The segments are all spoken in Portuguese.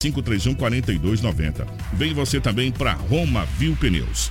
531 4290. Vem você também para Roma Viu Pneus.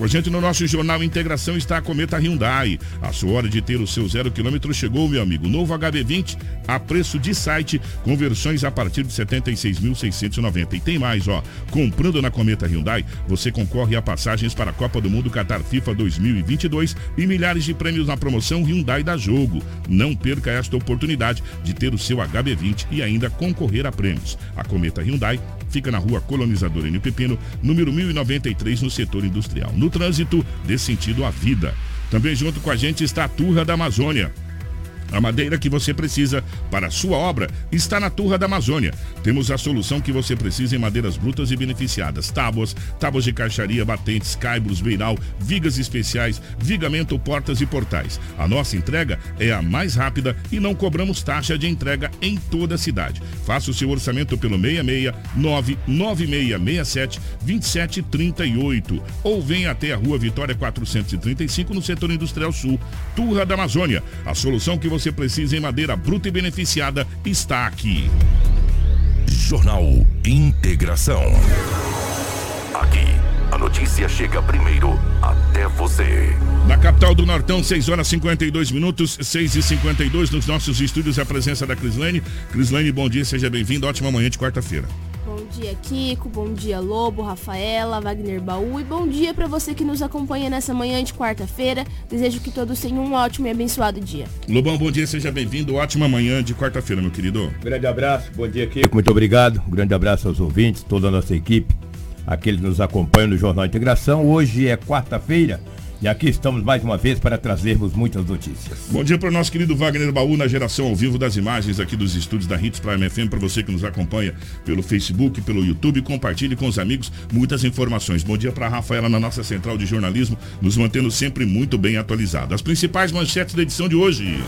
Com a gente no nosso jornal Integração está a Cometa Hyundai. A sua hora de ter o seu zero quilômetro chegou, meu amigo. Novo HB20 a preço de site, com versões a partir de 76.690. E tem mais, ó. Comprando na Cometa Hyundai, você concorre a passagens para a Copa do Mundo Qatar FIFA 2022 e milhares de prêmios na promoção Hyundai da Jogo. Não perca esta oportunidade de ter o seu HB20 e ainda concorrer a prêmios. A Cometa Hyundai fica na rua Colonizador N. Pepino, número 1093, no setor industrial. No trânsito, dê sentido à vida. Também junto com a gente está a Turra da Amazônia. A madeira que você precisa para a sua obra está na Turra da Amazônia. Temos a solução que você precisa em madeiras brutas e beneficiadas: tábuas, tábuas de caixaria, batentes, caibros, beiral, vigas especiais, vigamento, portas e portais. A nossa entrega é a mais rápida e não cobramos taxa de entrega em toda a cidade. Faça o seu orçamento pelo 66 99667 2738 ou venha até a Rua Vitória 435 no setor industrial sul. Turra da Amazônia. A solução que você você precisa em madeira bruta e beneficiada está aqui. Jornal Integração. Aqui, a notícia chega primeiro até você. Na capital do Nortão, 6 horas 52 minutos, 6 e 52 nos nossos estúdios, a presença da Crislane. Crislane, bom dia, seja bem-vindo. Ótima manhã de quarta-feira. Bom dia, Kiko. Bom dia, Lobo, Rafaela, Wagner Baú. E bom dia para você que nos acompanha nessa manhã de quarta-feira. Desejo que todos tenham um ótimo e abençoado dia. Lobão, bom dia, seja bem-vindo. Ótima manhã de quarta-feira, meu querido. Grande abraço, bom dia, Kiko. Muito obrigado. Um grande abraço aos ouvintes, toda a nossa equipe, aqueles que nos acompanham no Jornal Integração. Hoje é quarta-feira, e aqui estamos mais uma vez para trazermos muitas notícias. Bom dia para o nosso querido Wagner Baú na geração ao vivo das imagens aqui dos estúdios da Hits Prime FM. Para você que nos acompanha pelo Facebook, pelo YouTube, compartilhe com os amigos muitas informações. Bom dia para a Rafaela na nossa central de jornalismo, nos mantendo sempre muito bem atualizado. As principais manchetes da edição de hoje.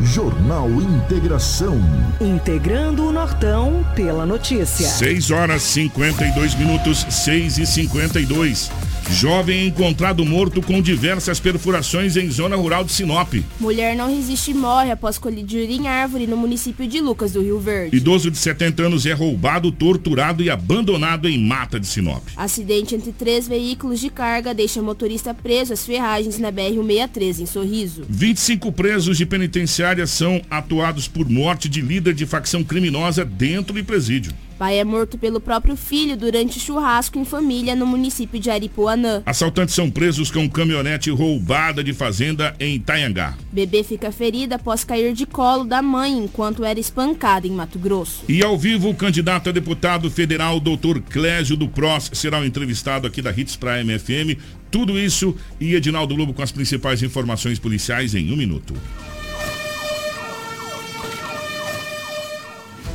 Jornal Integração. Integrando o Nortão pela notícia. 6 horas 52 minutos, 6 e 52. Jovem encontrado morto com diversas perfurações em zona rural de Sinop. Mulher não resiste e morre após colidir em árvore no município de Lucas do Rio Verde. Idoso de 70 anos é roubado, torturado e abandonado em mata de Sinop. Acidente entre três veículos de carga deixa motorista preso às ferragens na BR-163 em Sorriso. 25 presos de penitenciária são atuados por morte de líder de facção criminosa dentro do presídio. Pai é morto pelo próprio filho durante churrasco em família no município de Aripuanã. Assaltantes são presos com caminhonete roubada de fazenda em Itaiangá. Bebê fica ferida após cair de colo da mãe enquanto era espancada em Mato Grosso. E ao vivo, o candidato a deputado federal, doutor Clésio do Prós, será o entrevistado aqui da Hits Prime FM. Tudo isso e Edinaldo Lobo com as principais informações policiais em um minuto.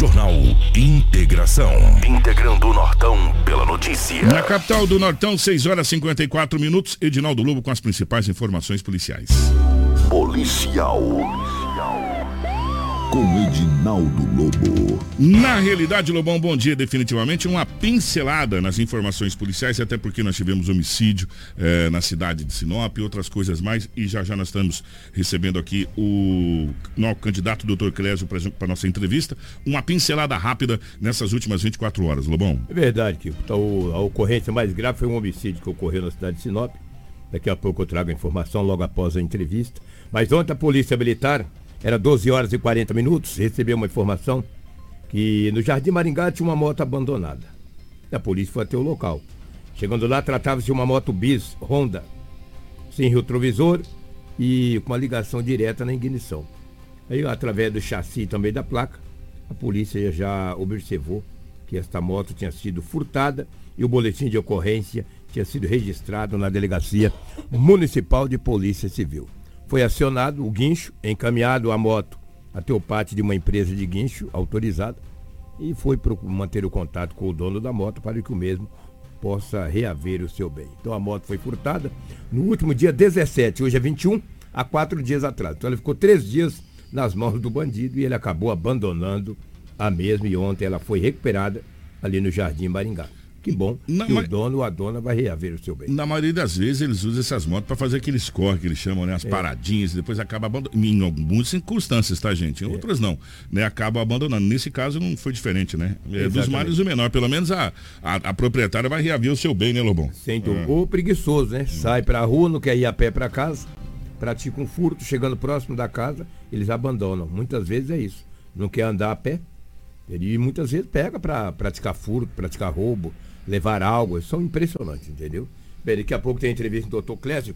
Jornal Integração. Integrando o Nortão pela notícia. Na capital do Nortão, 6 horas e 54 minutos. Edinaldo Lobo com as principais informações policiais. Policial com Edinaldo Lobo. Na realidade, Lobão, bom dia. Definitivamente uma pincelada nas informações policiais, até porque nós tivemos homicídio eh, na cidade de Sinop e outras coisas mais. E já já nós estamos recebendo aqui o, no, candidato doutor Clésio para nossa entrevista. Uma pincelada rápida nessas últimas 24 horas, Lobão. É verdade, que então, a ocorrência mais grave foi um homicídio que ocorreu na cidade de Sinop. Daqui a pouco eu trago a informação logo após a entrevista. Mas ontem a Polícia Militar era 12 horas e 40 minutos, recebeu uma informação que no Jardim Maringá tinha uma moto abandonada. A polícia foi até o local. Chegando lá, tratava-se de uma moto bis Honda, sem retrovisor e com uma ligação direta na ignição. Aí, através do chassi também da placa, a polícia já observou que esta moto tinha sido furtada e o boletim de ocorrência tinha sido registrado na Delegacia Municipal de Polícia Civil. Foi acionado o guincho, encaminhado a moto até o pátio de uma empresa de guincho autorizada e foi manter o contato com o dono da moto para que o mesmo possa reaver o seu bem. Então a moto foi furtada no último dia 17, hoje é 21, há quatro dias atrás. Então ela ficou três dias nas mãos do bandido e ele acabou abandonando a mesma e ontem ela foi recuperada ali no Jardim Maringá. Que bom Na que ma... o dono ou a dona vai reaver o seu bem. Na maioria das vezes eles usam essas motos para fazer aqueles corre que eles chamam, né? As é. paradinhas, e depois acaba abandonando. Em algumas circunstâncias, tá, gente? Em é. outras não. Né? Acaba abandonando. Nesse caso não foi diferente, né? É, dos males o menor. Pelo menos a, a, a, proprietária vai reaver o seu bem, né, Lobão? Sem dúvida. É. Ou preguiçoso, né? Sai pra rua, não quer ir a pé para casa, pratica um furto, chegando próximo da casa, eles abandonam. Muitas vezes é isso. Não quer andar a pé. Ele muitas vezes pega para praticar furto, praticar roubo levar algo, são impressionantes, entendeu? Bem, daqui a pouco tem entrevista com o Dr. Clésio,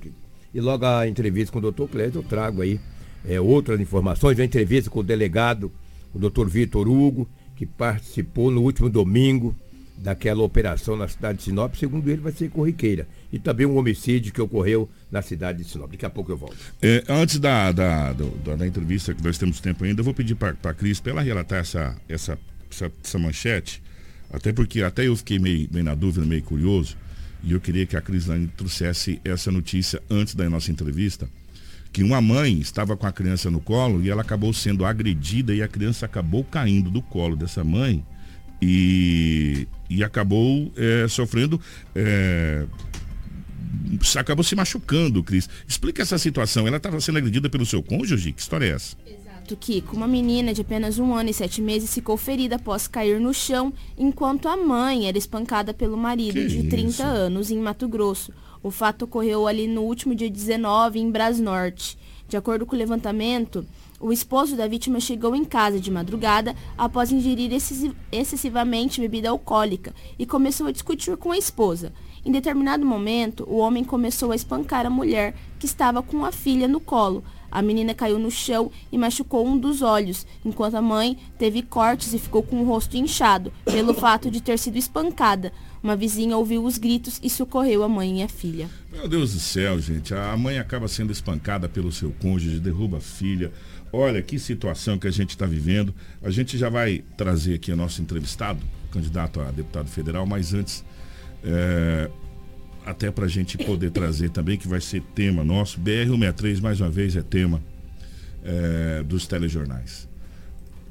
e logo a entrevista com o Dr. Clésio eu trago aí é, outras informações, a entrevista com o delegado, o Dr. Vitor Hugo, que participou no último domingo daquela operação na cidade de Sinop, segundo ele vai ser corriqueira. E também um homicídio que ocorreu na cidade de Sinop. Daqui a pouco eu volto. É, antes da, da, da, da, entrevista, que nós temos tempo ainda, eu vou pedir para a Cris para ela relatar essa, essa, essa, essa manchete até porque até eu fiquei meio, meio na dúvida, meio curioso, e eu queria que a Crislane trouxesse essa notícia antes da nossa entrevista, que uma mãe estava com a criança no colo e ela acabou sendo agredida e a criança acabou caindo do colo dessa mãe e, e acabou é, sofrendo. É, acabou se machucando, Cris. Explica essa situação. Ela estava sendo agredida pelo seu cônjuge? Que história é essa? Fato que uma menina de apenas um ano e sete meses ficou ferida após cair no chão, enquanto a mãe era espancada pelo marido que de 30 isso? anos em Mato Grosso. O fato ocorreu ali no último dia 19 em Brasnorte. De acordo com o levantamento, o esposo da vítima chegou em casa de madrugada após ingerir excessivamente bebida alcoólica e começou a discutir com a esposa. Em determinado momento, o homem começou a espancar a mulher que estava com a filha no colo. A menina caiu no chão e machucou um dos olhos, enquanto a mãe teve cortes e ficou com o rosto inchado, pelo fato de ter sido espancada. Uma vizinha ouviu os gritos e socorreu a mãe e a filha. Meu Deus do céu, gente. A mãe acaba sendo espancada pelo seu cônjuge, derruba a filha. Olha que situação que a gente está vivendo. A gente já vai trazer aqui o nosso entrevistado, candidato a deputado federal, mas antes. É, até para a gente poder trazer também, que vai ser tema nosso. BR-163, mais uma vez, é tema é, dos telejornais.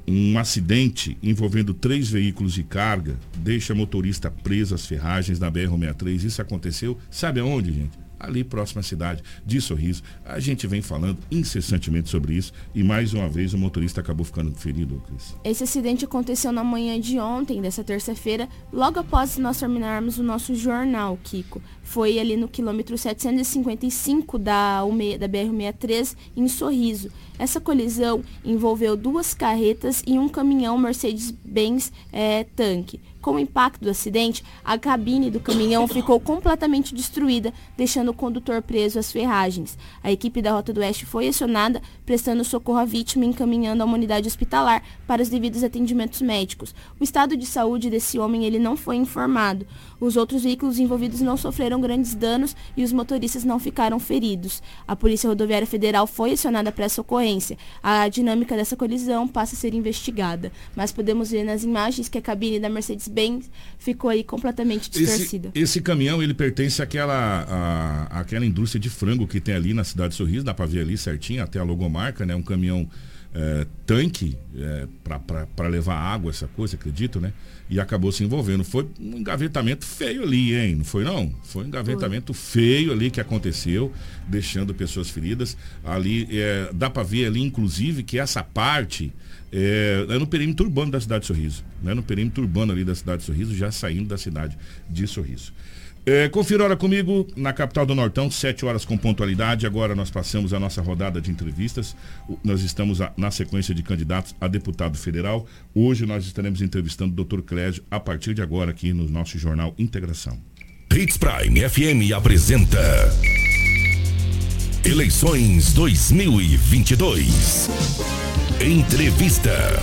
Um acidente envolvendo três veículos de carga deixa motorista preso às ferragens na BR-163. Isso aconteceu, sabe aonde, gente? ali próxima à cidade de Sorriso. A gente vem falando incessantemente sobre isso e mais uma vez o motorista acabou ficando ferido, Cris. Esse acidente aconteceu na manhã de ontem, dessa terça-feira, logo após nós terminarmos o nosso jornal, Kiko. Foi ali no quilômetro 755 da, da BR-63, em Sorriso. Essa colisão envolveu duas carretas e um caminhão Mercedes-Benz é, tanque. Com o impacto do acidente, a cabine do caminhão ficou completamente destruída, deixando o condutor preso às ferragens. A equipe da Rota do Oeste foi acionada, prestando socorro à vítima e encaminhando a uma unidade hospitalar para os devidos atendimentos médicos. O estado de saúde desse homem ele não foi informado. Os outros veículos envolvidos não sofreram grandes danos e os motoristas não ficaram feridos. A Polícia Rodoviária Federal foi acionada para essa ocorrência. A dinâmica dessa colisão passa a ser investigada, mas podemos ver nas imagens que a cabine da Mercedes bem ficou aí completamente distorcida. Esse, esse caminhão, ele pertence àquela, à, àquela indústria de frango que tem ali na cidade de Sorriso, dá para ver ali certinho, até a logomarca, né? Um caminhão é, tanque é, para levar água, essa coisa, acredito, né? E acabou se envolvendo. Foi um engavetamento feio ali, hein? Não foi não? Foi um engavetamento foi. feio ali que aconteceu, deixando pessoas feridas. Ali, é, dá para ver ali, inclusive, que essa parte é, é, no perímetro urbano da cidade de Sorriso. Né? No perímetro urbano ali da cidade de Sorriso, já saindo da cidade de Sorriso. É, confira hora comigo na capital do Nortão, 7 horas com pontualidade. Agora nós passamos a nossa rodada de entrevistas. Nós estamos a, na sequência de candidatos a deputado federal. Hoje nós estaremos entrevistando o Dr. Clésio a partir de agora aqui no nosso jornal Integração. Hits Prime FM apresenta Eleições 2022. Entrevista.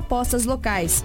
propostas locais.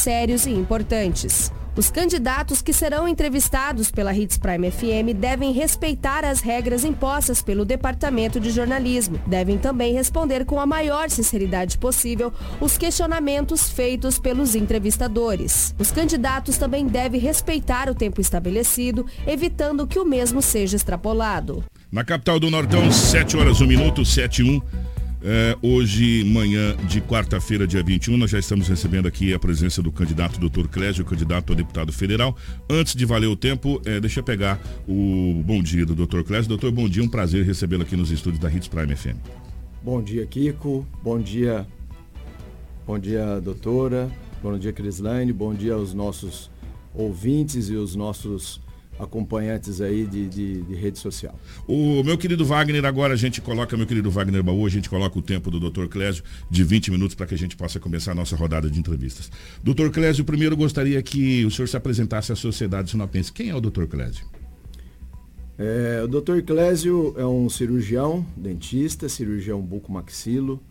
sérios e importantes. Os candidatos que serão entrevistados pela Hits Prime FM devem respeitar as regras impostas pelo Departamento de Jornalismo. Devem também responder com a maior sinceridade possível os questionamentos feitos pelos entrevistadores. Os candidatos também devem respeitar o tempo estabelecido, evitando que o mesmo seja extrapolado. Na capital do Nortão, 7 horas 1 minuto, 7 e 1. É, hoje, manhã de quarta-feira, dia 21, nós já estamos recebendo aqui a presença do candidato Dr. Clésio, candidato a deputado federal. Antes de valer o tempo, é, deixa eu pegar o bom dia do Dr. Clésio. Doutor, bom dia, um prazer recebê-lo aqui nos estúdios da Hits Prime FM. Bom dia, Kiko. Bom dia, bom dia, doutora. Bom dia, Crislaine. Bom dia aos nossos ouvintes e os nossos acompanhantes aí de, de, de, rede social. O meu querido Wagner, agora a gente coloca, meu querido Wagner Baú, a gente coloca o tempo do Dr. Clésio de 20 minutos para que a gente possa começar a nossa rodada de entrevistas. Dr. Clésio, primeiro gostaria que o senhor se apresentasse à sociedade sinopense. Quem é o Dr. Clésio? É, o Dr. Clésio é um cirurgião, dentista, cirurgião bucomaxilo,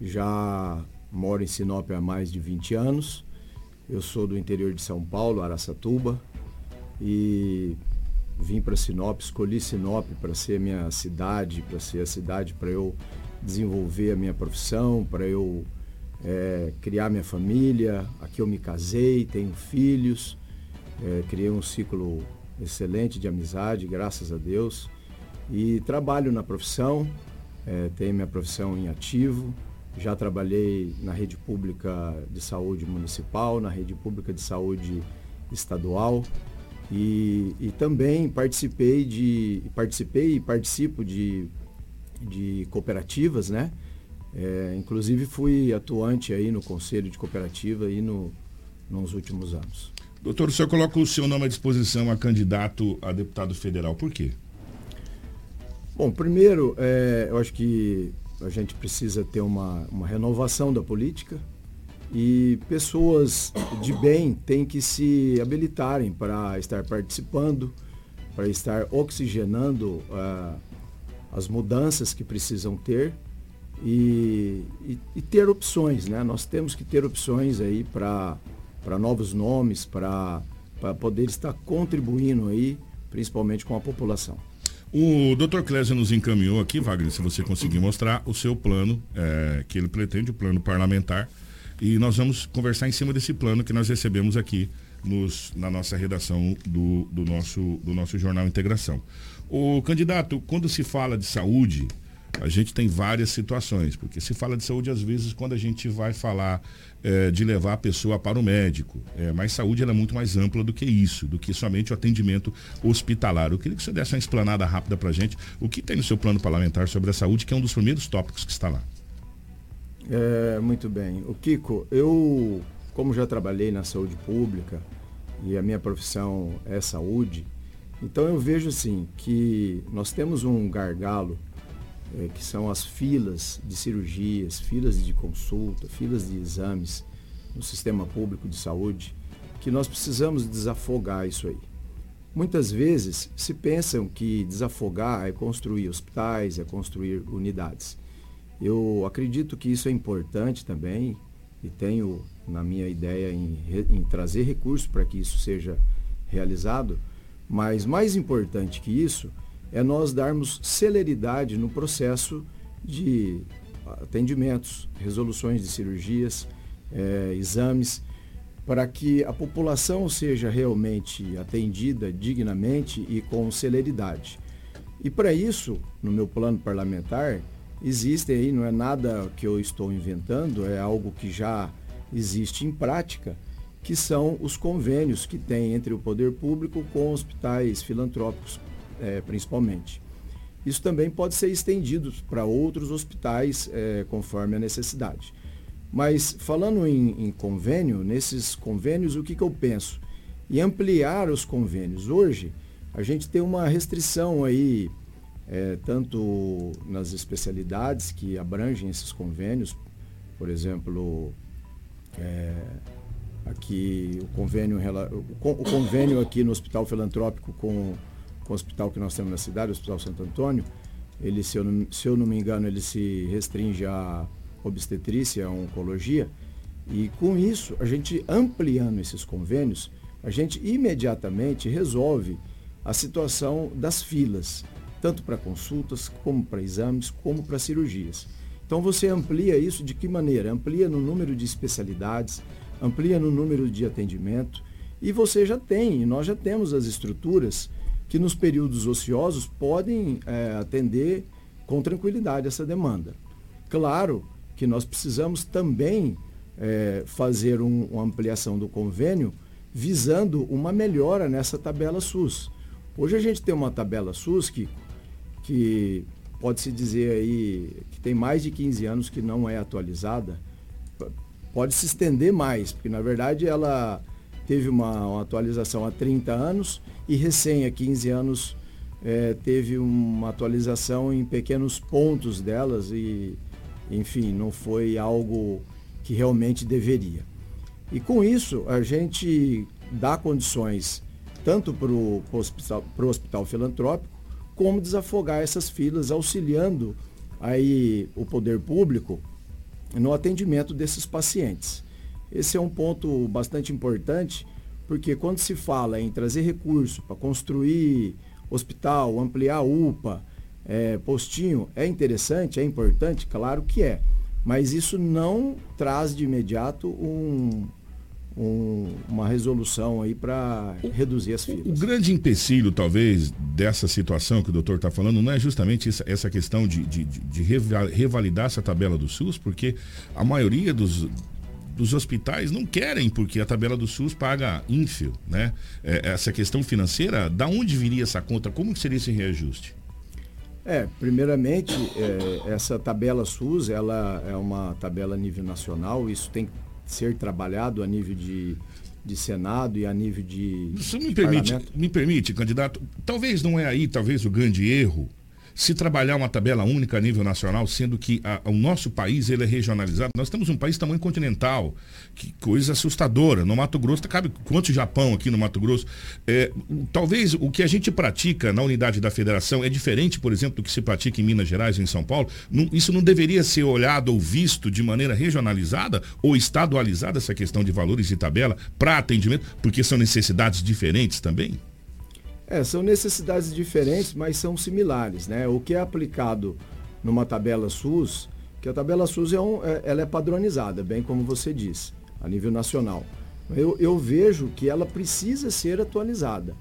já moro em Sinop há mais de 20 anos. Eu sou do interior de São Paulo, Araçatuba, e vim para Sinop, escolhi Sinop para ser minha cidade, para ser a cidade para eu desenvolver a minha profissão, para eu é, criar minha família. Aqui eu me casei, tenho filhos, é, criei um ciclo excelente de amizade, graças a Deus. E trabalho na profissão, é, tenho minha profissão em ativo. Já trabalhei na rede pública de saúde municipal, na rede pública de saúde estadual, e, e também participei de participei e participo de, de cooperativas, né? É, inclusive fui atuante aí no conselho de cooperativa aí no, nos últimos anos. Doutor, o senhor coloca o seu nome à disposição a candidato a deputado federal, por quê? Bom, primeiro, é, eu acho que a gente precisa ter uma, uma renovação da política, e pessoas de bem têm que se habilitarem para estar participando, para estar oxigenando uh, as mudanças que precisam ter e, e, e, ter opções. Né? Nós temos que ter opções aí para novos nomes, para poder estar contribuindo aí, principalmente com a população. O Dr. Clésio nos encaminhou aqui, Wagner, se você conseguir mostrar o seu plano, é, que ele pretende, o plano parlamentar, e nós vamos conversar em cima desse plano que nós recebemos aqui nos, na nossa redação do, do, nosso, do nosso jornal Integração. O candidato, quando se fala de saúde, a gente tem várias situações, porque se fala de saúde às vezes quando a gente vai falar é, de levar a pessoa para o médico. É, mas saúde é muito mais ampla do que isso, do que somente o atendimento hospitalar. Eu queria que você desse uma explanada rápida para a gente. O que tem no seu plano parlamentar sobre a saúde, que é um dos primeiros tópicos que está lá. É, muito bem. O Kiko, eu, como já trabalhei na saúde pública e a minha profissão é saúde, então eu vejo assim que nós temos um gargalo é, que são as filas de cirurgias, filas de consulta, filas de exames no sistema público de saúde, que nós precisamos desafogar isso aí. Muitas vezes se pensam que desafogar é construir hospitais, é construir unidades. Eu acredito que isso é importante também e tenho na minha ideia em, em trazer recursos para que isso seja realizado, mas mais importante que isso é nós darmos celeridade no processo de atendimentos, resoluções de cirurgias, é, exames, para que a população seja realmente atendida dignamente e com celeridade. E para isso, no meu plano parlamentar, existem aí, não é nada que eu estou inventando, é algo que já existe em prática, que são os convênios que tem entre o poder público com hospitais filantrópicos, é, principalmente. Isso também pode ser estendido para outros hospitais, é, conforme a necessidade. Mas falando em, em, convênio, nesses convênios, o que, que eu penso? Em ampliar os convênios. Hoje, a gente tem uma restrição aí, é, tanto nas especialidades que abrangem esses convênios, por exemplo, é, aqui o convênio, o convênio aqui no Hospital Filantrópico com com o hospital que nós temos na cidade, o Hospital Santo Antônio, ele, se eu não, se eu não me engano, ele se restringe à obstetrícia, à oncologia, e com isso, a gente ampliando esses convênios, a gente imediatamente resolve a situação das filas, tanto para consultas, como para exames, como para cirurgias. Então você amplia isso de que maneira? Amplia no número de especialidades, amplia no número de atendimento, e você já tem, nós já temos as estruturas que nos períodos ociosos podem é, atender com tranquilidade essa demanda. Claro que nós precisamos também é, fazer um, uma ampliação do convênio visando uma melhora nessa tabela SUS. Hoje a gente tem uma tabela SUS que, que pode-se dizer aí que tem mais de 15 anos que não é atualizada. Pode se estender mais, porque na verdade ela teve uma, uma atualização há 30 anos e recém há 15 anos é, teve uma atualização em pequenos pontos delas e, enfim, não foi algo que realmente deveria. E com isso, a gente dá condições tanto para o hospital, hospital filantrópico, como desafogar essas filas, auxiliando aí o poder público no atendimento desses pacientes. Esse é um ponto bastante importante, porque quando se fala em trazer recurso para construir hospital, ampliar UPA, é, postinho, é interessante, é importante, claro que é. Mas isso não traz de imediato um, um, uma resolução aí para reduzir as filas. O, grande empecilho, talvez, dessa situação que o doutor está falando, não é justamente essa, essa questão de, de, de, revalidar essa tabela do SUS, porque a maioria dos, dos hospitais não querem, porque a tabela do SUS paga ínfio, né? É, essa questão financeira, da onde viria essa conta? Como seria esse reajuste? É, primeiramente, é, essa tabela SUS, ela é uma tabela a nível nacional, isso tem que ser trabalhado a nível de, de Senado e a nível de. Isso me permite, me permite, candidato, talvez não é aí, talvez o grande erro se trabalhar uma tabela única a nível nacional, sendo que a, o nosso país ele é regionalizado, nós temos um país tamanho continental, que coisa assustadora. No Mato Grosso, cabe quanto Japão aqui no Mato Grosso. É, talvez o que a gente pratica na unidade da federação é diferente, por exemplo, do que se pratica em Minas Gerais ou em São Paulo. Não, isso não deveria ser olhado ou visto de maneira regionalizada ou estadualizada essa questão de valores de tabela para atendimento, porque são necessidades diferentes também? É, são necessidades diferentes, mas são similares, né? O que é aplicado numa tabela SUS, que a tabela SUS é, um, é, ela é padronizada, bem como você disse, a nível nacional. Eu, eu vejo que ela precisa ser atualizada,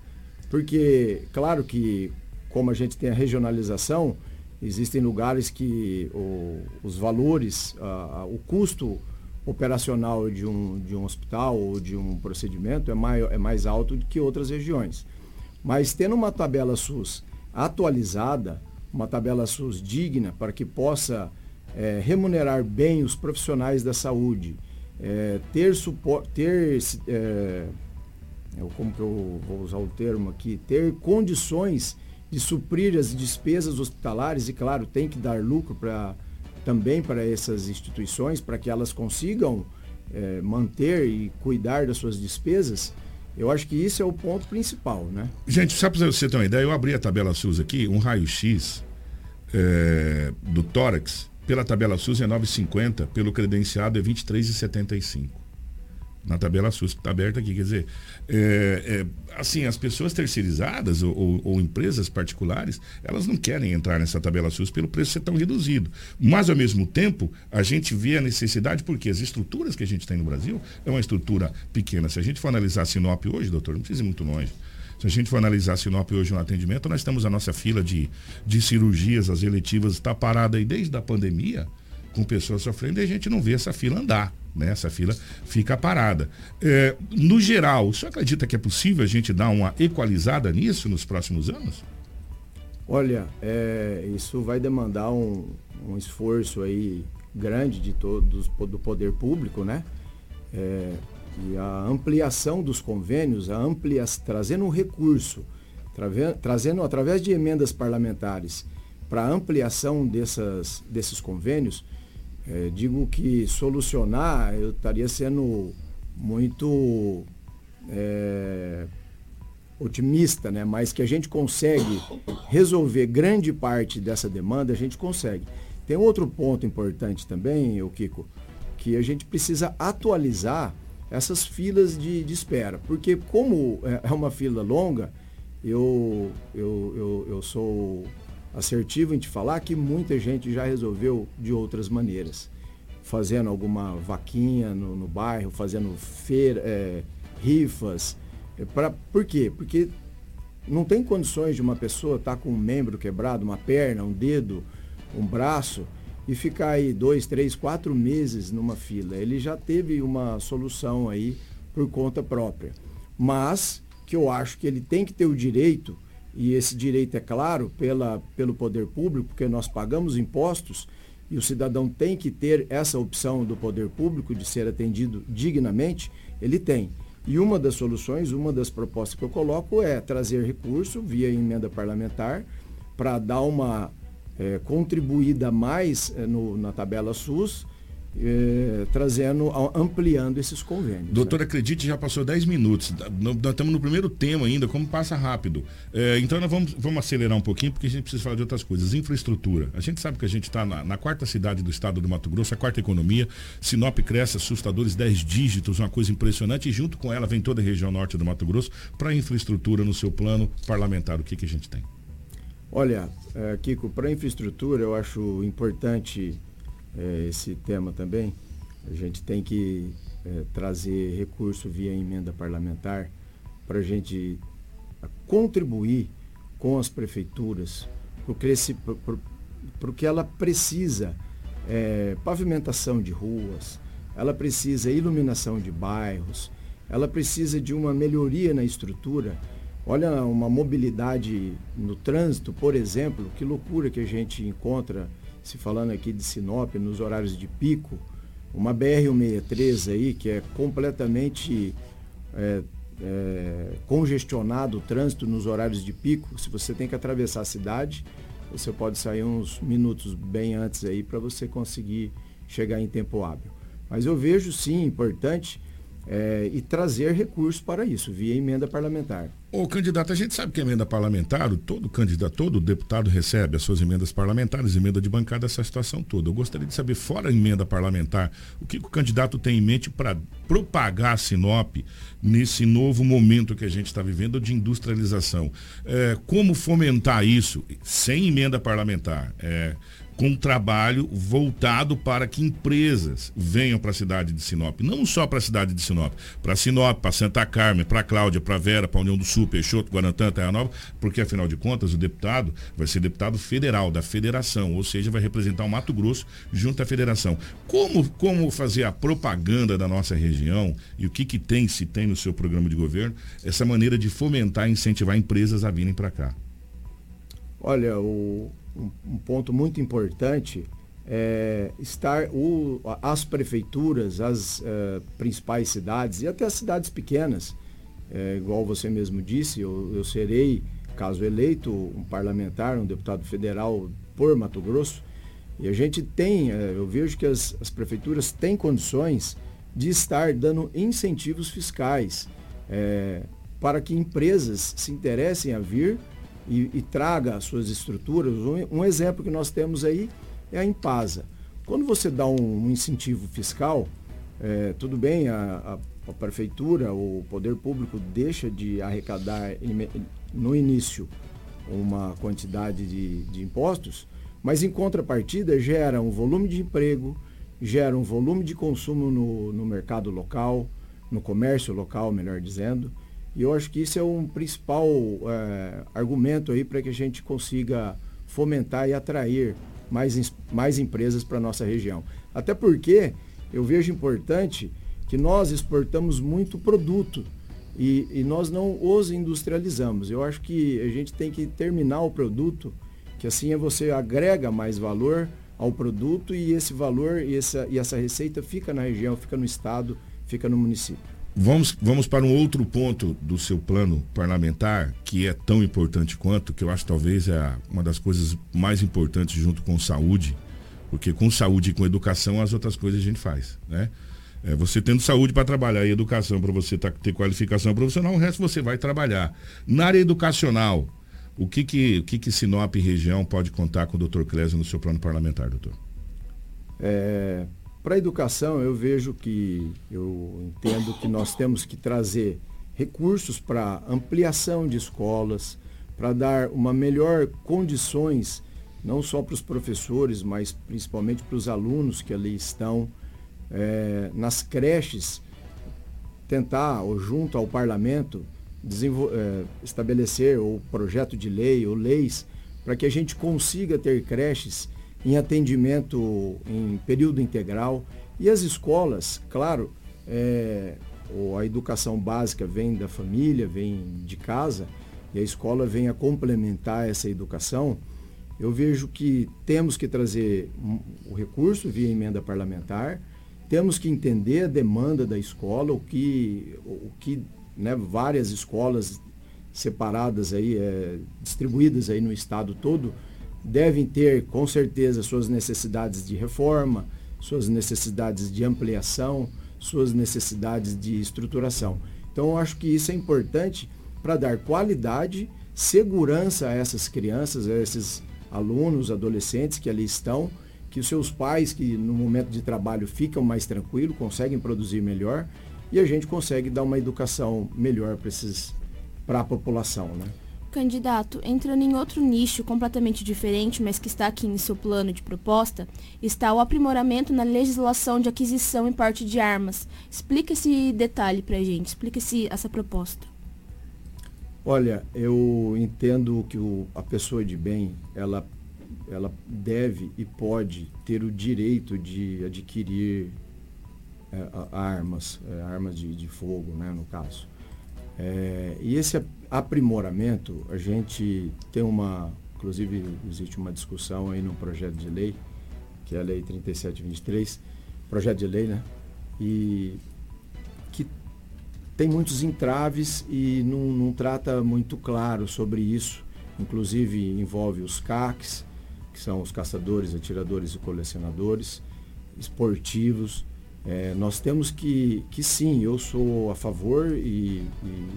porque, claro que, como a gente tem a regionalização, existem lugares que o, os valores, a, o custo operacional de um, de um hospital ou de um procedimento é, maior, é mais alto do que outras regiões. Mas tendo uma tabela SUS atualizada, uma tabela SUS digna para que possa é, remunerar bem os profissionais da saúde, é, ter suporte, ter, é, como que eu vou usar o termo aqui, ter condições de suprir as despesas hospitalares e claro tem que dar lucro para também para essas instituições para que elas consigam é, manter e cuidar das suas despesas eu acho que isso é o ponto principal, né? Gente, só para você ter uma ideia, eu abri a tabela SUS aqui, um raio-x é, do tórax, pela tabela SUS é 9,50, pelo credenciado é 23,75. Na tabela SUS que está aberta aqui. Quer dizer, é, é, assim, as pessoas terceirizadas ou, ou, ou, empresas particulares, elas não querem entrar nessa tabela SUS pelo preço ser tão reduzido. Mas, ao mesmo tempo, a gente vê a necessidade, porque as estruturas que a gente tem no Brasil é uma estrutura pequena. Se a gente for analisar Sinop hoje, doutor, não precisa ir muito longe. Se a gente for analisar Sinop hoje no atendimento, nós temos a nossa fila de, de cirurgias, as eletivas, está parada aí desde a pandemia, com pessoas sofrendo, e a gente não vê essa fila andar. Né? Essa fila fica parada. É, no geral, o senhor acredita que é possível a gente dar uma equalizada nisso nos próximos anos? Olha, é, isso vai demandar um, um esforço aí grande de todos do poder público, né? É, e a ampliação dos convênios, a amplia, trazendo um recurso, trazendo através de emendas parlamentares para ampliação dessas, desses convênios, é, digo que solucionar eu estaria sendo muito é, otimista, né? mas que a gente consegue resolver grande parte dessa demanda, a gente consegue. Tem outro ponto importante também, o Kiko, que a gente precisa atualizar essas filas de, de espera, porque como é, é uma fila longa, eu, eu, eu, eu sou assertivo em te falar que muita gente já resolveu de outras maneiras. Fazendo alguma vaquinha no, no bairro, fazendo feira, é, rifas. É pra, por quê? Porque não tem condições de uma pessoa estar tá com um membro quebrado, uma perna, um dedo, um braço, e ficar aí dois, três, quatro meses numa fila. Ele já teve uma solução aí por conta própria. Mas que eu acho que ele tem que ter o direito e esse direito é claro pela, pelo poder público, porque nós pagamos impostos e o cidadão tem que ter essa opção do poder público de ser atendido dignamente, ele tem. E uma das soluções, uma das propostas que eu coloco é trazer recurso via emenda parlamentar para dar uma é, contribuída mais é, no, na tabela SUS é, trazendo, ampliando esses convênios. Doutor, né? acredite, já passou 10 minutos. Nós estamos no primeiro tema ainda, como passa rápido. É, então nós vamos, vamos acelerar um pouquinho, porque a gente precisa falar de outras coisas. Infraestrutura. A gente sabe que a gente está na, na, quarta cidade do estado do Mato Grosso, a quarta economia. Sinop cresce assustadores 10 dígitos, uma coisa impressionante. E junto com ela vem toda a região norte do Mato Grosso para infraestrutura no seu plano parlamentar. O que, que a gente tem? Olha, é, Kiko, para infraestrutura eu acho importante é, esse tema também. A gente tem que é, trazer recurso via emenda parlamentar para a gente contribuir com as prefeituras para o que ela precisa. É, pavimentação de ruas, ela precisa iluminação de bairros, ela precisa de uma melhoria na estrutura. Olha, uma mobilidade no trânsito, por exemplo, que loucura que a gente encontra se falando aqui de Sinop, nos horários de pico, uma BR-163 aí, que é completamente é, é, congestionado o trânsito nos horários de pico. Se você tem que atravessar a cidade, você pode sair uns minutos bem antes aí para você conseguir chegar em tempo hábil. Mas eu vejo sim importante é, e trazer recursos para isso, via emenda parlamentar. O candidato, a gente sabe que emenda parlamentar, todo candidato, todo deputado recebe as suas emendas parlamentares, emenda de bancada, essa situação toda. Eu gostaria de saber, fora a emenda parlamentar, o que o candidato tem em mente para propagar a Sinop nesse novo momento que a gente está vivendo de industrialização. É, como fomentar isso sem emenda parlamentar? É, com um trabalho voltado para que empresas venham para a cidade de Sinop. Não só para a cidade de Sinop, para Sinop, para Santa Carmen, para Cláudia, para Vera, para União do Sul, Peixoto, Guarantã, Terra Nova, porque afinal de contas o deputado vai ser deputado federal da federação, ou seja, vai representar o Mato Grosso junto à federação. Como, como fazer a propaganda da nossa região e o que, que tem, se tem no seu programa de governo, essa maneira de fomentar e incentivar empresas a virem para cá? Olha, o, um, um ponto muito importante é estar o, as prefeituras, as uh, principais cidades e até as cidades pequenas, é, igual você mesmo disse, eu, eu, serei, caso eleito, um parlamentar, um deputado federal por Mato Grosso, e a gente tem, é, eu vejo que as, as, prefeituras têm condições de estar dando incentivos fiscais é, para que empresas se interessem a vir e, e traga as suas estruturas. Um, um, exemplo que nós temos aí é a Impasa. Quando você dá um, um incentivo fiscal, é, tudo bem, a, a, a prefeitura, o poder público deixa de arrecadar no início uma quantidade de, de impostos, mas em contrapartida gera um volume de emprego, gera um volume de consumo no, no mercado local, no comércio local, melhor dizendo. E eu acho que isso é um principal é, argumento aí para que a gente consiga fomentar e atrair mais, mais empresas para a nossa região. Até porque eu vejo importante que nós exportamos muito produto e, e, nós não os industrializamos. Eu acho que a gente tem que terminar o produto, que assim é você agrega mais valor ao produto e esse valor e essa, e essa receita fica na região, fica no estado, fica no município. Vamos, vamos para um outro ponto do seu plano parlamentar, que é tão importante quanto, que eu acho talvez é uma das coisas mais importantes junto com saúde, porque com saúde e com educação as outras coisas a gente faz, né? É, você tendo saúde para trabalhar e educação para você tá, ter qualificação profissional, o resto você vai trabalhar. Na área educacional, o que que, o que, que Sinop região pode contar com o doutor Clésio no seu plano parlamentar, doutor? É, para a educação, eu vejo que, eu entendo que nós temos que trazer recursos para ampliação de escolas, para dar uma melhor condições, não só para os professores, mas principalmente para os alunos que ali estão é, nas creches, tentar, ou junto ao parlamento, é, estabelecer o projeto de lei ou leis para que a gente consiga ter creches em atendimento em período integral e as escolas, claro, é, a educação básica vem da família, vem de casa e a escola vem a complementar essa educação. Eu vejo que temos que trazer o recurso via emenda parlamentar, temos que entender a demanda da escola, o que, o que né, várias escolas separadas aí, é, distribuídas aí no estado todo, devem ter com certeza suas necessidades de reforma, suas necessidades de ampliação, suas necessidades de estruturação. Então eu acho que isso é importante para dar qualidade, segurança a essas crianças, a esses alunos, adolescentes que ali estão que os seus pais, que no momento de trabalho ficam mais tranquilos, conseguem produzir melhor e a gente consegue dar uma educação melhor para a população. Né? Candidato, entrando em outro nicho completamente diferente, mas que está aqui em seu plano de proposta, está o aprimoramento na legislação de aquisição e porte de armas. Explica esse detalhe para a gente, explica esse, essa proposta. Olha, eu entendo que o, a pessoa de bem, ela ela deve e pode ter o direito de adquirir é, armas, é, armas de, de, fogo, né, no caso. É, e esse aprimoramento, a gente tem uma, inclusive existe uma discussão aí no projeto de lei, que é a Lei 3723, projeto de lei, né? E que tem muitos entraves e não, não trata muito claro sobre isso. Inclusive envolve os CACs, que são os caçadores, atiradores e colecionadores, esportivos. É, nós temos que, que sim, eu sou a favor e, e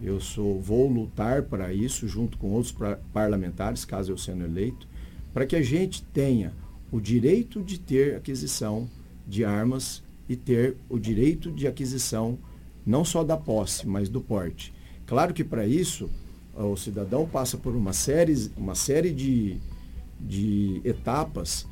eu sou, vou lutar para isso junto com outros pra, parlamentares, caso eu sendo eleito, para que a gente tenha o direito de ter aquisição de armas e ter o direito de aquisição não só da posse, mas do porte. Claro que para isso o cidadão passa por uma série, uma série de, de etapas,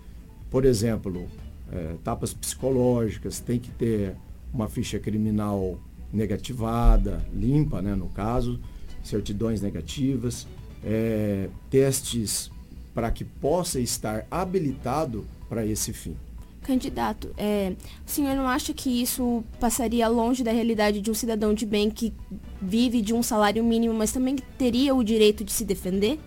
por exemplo, é, etapas psicológicas, tem que ter uma ficha criminal negativada, limpa, né, no caso, certidões negativas, é, testes para que possa estar habilitado para esse fim. Candidato, é, o senhor não acha que isso passaria longe da realidade de um cidadão de bem que vive de um salário mínimo, mas também teria o direito de se defender?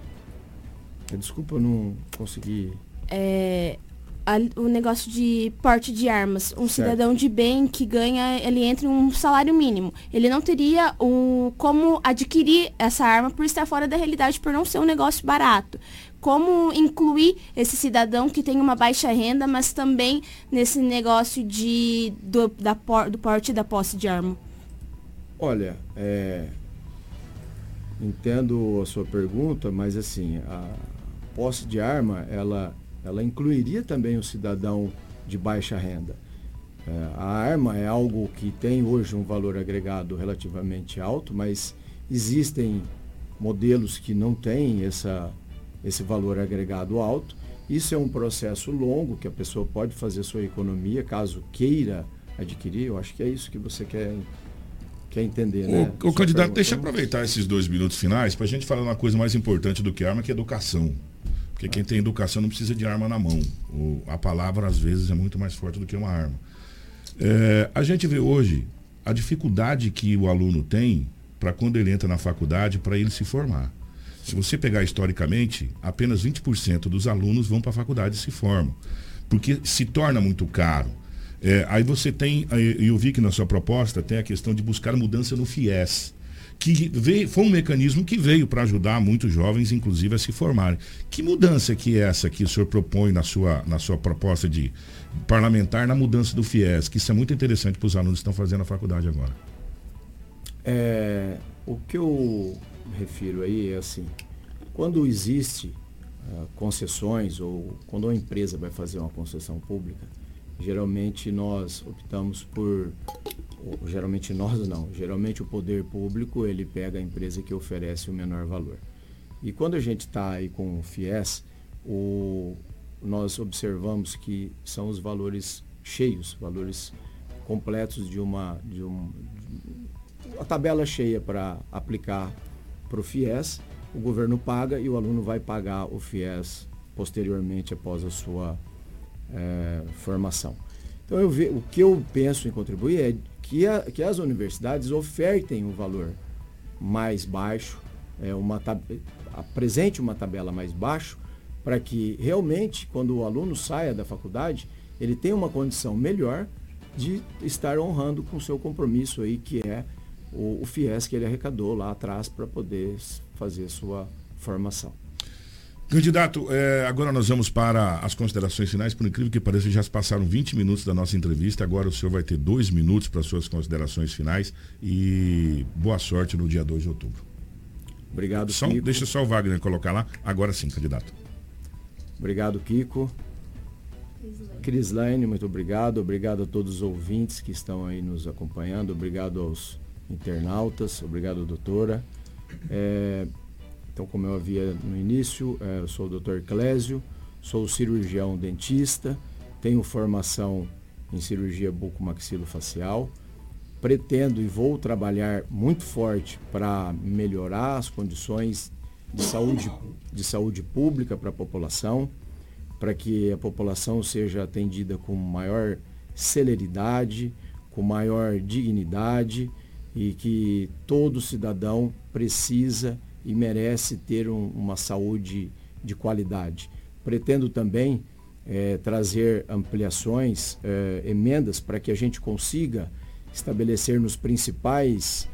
Desculpa, eu não consegui. É, a, o negócio de porte de armas. Um certo. cidadão de bem que ganha, ele entra em um salário mínimo. Ele não teria o, como adquirir essa arma por estar fora da realidade, por não ser um negócio barato. Como incluir esse cidadão que tem uma baixa renda, mas também nesse negócio de, do, da, do porte e da posse de arma? Olha, é, entendo a sua pergunta, mas assim, a, posse de arma, ela, ela incluiria também o cidadão de baixa renda. É, a arma é algo que tem hoje um valor agregado relativamente alto, mas existem modelos que não têm essa, esse valor agregado alto. Isso é um processo longo que a pessoa pode fazer sua economia caso queira adquirir. Eu acho que é isso que você quer, quer entender. Né? O, o candidato, deixa eu aproveitar esses dois minutos finais para a gente falar uma coisa mais importante do que arma, que é educação. Porque quem tem educação não precisa de arma na mão. O, a palavra, às vezes, é muito mais forte do que uma arma. É, a gente vê hoje a dificuldade que o aluno tem para quando ele entra na faculdade, para ele se formar. Se você pegar historicamente, apenas 20% dos alunos vão para a faculdade e se formam. Porque se torna muito caro. É, aí você tem, eu vi que na sua proposta tem a questão de buscar mudança no FIES que veio, foi um mecanismo que veio para ajudar muitos jovens, inclusive, a se formarem. Que mudança que é essa que o senhor propõe na sua, na sua proposta de parlamentar na mudança do FIES? Que isso é muito interessante para os alunos que estão fazendo a faculdade agora. É, o que eu refiro aí é assim, quando existe uh, concessões ou quando uma empresa vai fazer uma concessão pública, geralmente nós optamos por geralmente nós não, geralmente o poder público ele pega a empresa que oferece o menor valor. E quando a gente está aí com o FIES, o, nós observamos que são os valores cheios, valores completos de uma, de um, de uma tabela cheia para aplicar para o FIES, o governo paga e o aluno vai pagar o FIES posteriormente após a sua é, formação. Então eu ve, o que eu penso em contribuir é que, a, que as universidades ofertem um valor mais baixo, é, uma apresente uma tabela mais baixo, para que realmente, quando o aluno saia da faculdade, ele tenha uma condição melhor de estar honrando com o seu compromisso aí, que é o, o FIES que ele arrecadou lá atrás para poder fazer sua formação. Candidato, é, agora nós vamos para as considerações finais. Por incrível que pareça, já se passaram 20 minutos da nossa entrevista. Agora o senhor vai ter dois minutos para suas considerações finais. E boa sorte no dia 2 de outubro. Obrigado, só, Kiko. Deixa só o Wagner colocar lá. Agora sim, candidato. Obrigado, Kiko. Crislaine, muito obrigado. Obrigado a todos os ouvintes que estão aí nos acompanhando. Obrigado aos internautas. Obrigado, doutora. É, então, como eu havia no início, é, eu sou o Dr. Clésio, sou cirurgião dentista, tenho formação em cirurgia bucomaxilofacial, pretendo e vou trabalhar muito forte para melhorar as condições de saúde, de saúde pública para a população, para que a população seja atendida com maior celeridade, com maior dignidade e que todo cidadão precisa e merece ter um, uma saúde de qualidade. Pretendo também é, trazer ampliações, é, emendas para que a gente consiga estabelecer nos principais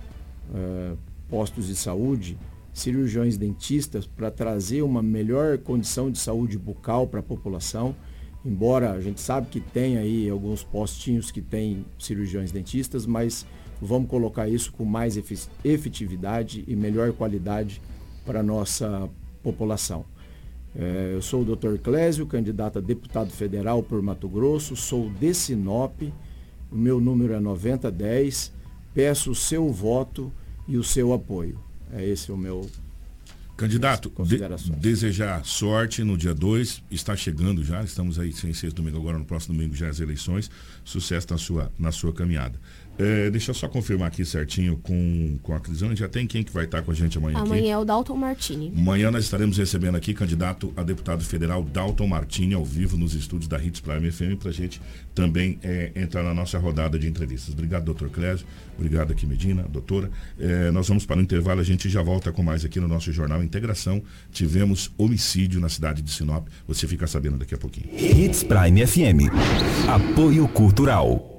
é, postos de saúde cirurgiões dentistas para trazer uma melhor condição de saúde bucal para a população. Embora a gente sabe que tem aí alguns postinhos que tem cirurgiões dentistas, mas vamos colocar isso com mais efetividade e melhor qualidade para a nossa população. É, eu sou o Dr. Clésio, candidato a deputado federal por Mato Grosso, sou de Sinop, o meu número é 9010, peço o seu voto e o seu apoio. É esse o meu Candidato, de, desejar sorte no dia 2, está chegando já, estamos aí sem ser domingo, agora no próximo domingo já as eleições, sucesso na sua, na sua caminhada. É, deixa eu só confirmar aqui certinho com, com a Crisane. Já tem quem que vai estar com a gente amanhã Amanhã aqui? é o Dalton Martini. Amanhã nós estaremos recebendo aqui candidato a deputado federal Dalton Martini ao vivo nos estúdios da Hits Prime FM para a gente também é, entrar na nossa rodada de entrevistas. Obrigado, doutor Clésio. Obrigado aqui, Medina, doutora. É, nós vamos para o intervalo, a gente já volta com mais aqui no nosso jornal Integração. Tivemos homicídio na cidade de Sinop. Você fica sabendo daqui a pouquinho. Hits Prime FM. Apoio Cultural.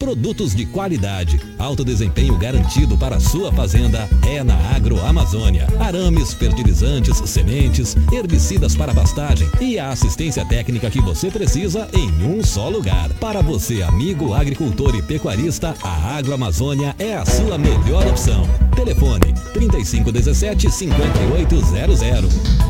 Produtos de qualidade, alto desempenho garantido para a sua fazenda é na Agroamazônia. Arames, fertilizantes, sementes, herbicidas para pastagem e a assistência técnica que você precisa em um só lugar. Para você, amigo agricultor e pecuarista, a Agroamazônia é a sua melhor opção. Telefone 3517 5800.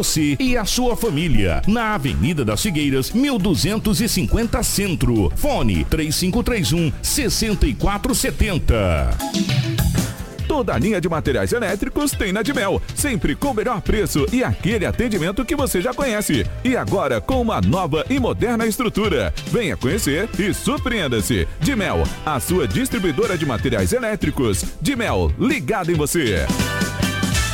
você e a sua família. Na Avenida das Figueiras, 1250 Centro. Fone 3531 6470. Toda a linha de materiais elétricos tem na Dimel, sempre com o melhor preço e aquele atendimento que você já conhece. E agora com uma nova e moderna estrutura. Venha conhecer e surpreenda-se. Dimel, a sua distribuidora de materiais elétricos. Dimel, ligado em você.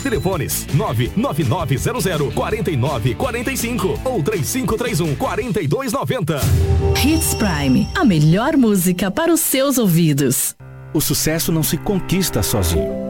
Telefones 99900 4945 ou 3531 4290. Hits Prime, a melhor música para os seus ouvidos. O sucesso não se conquista sozinho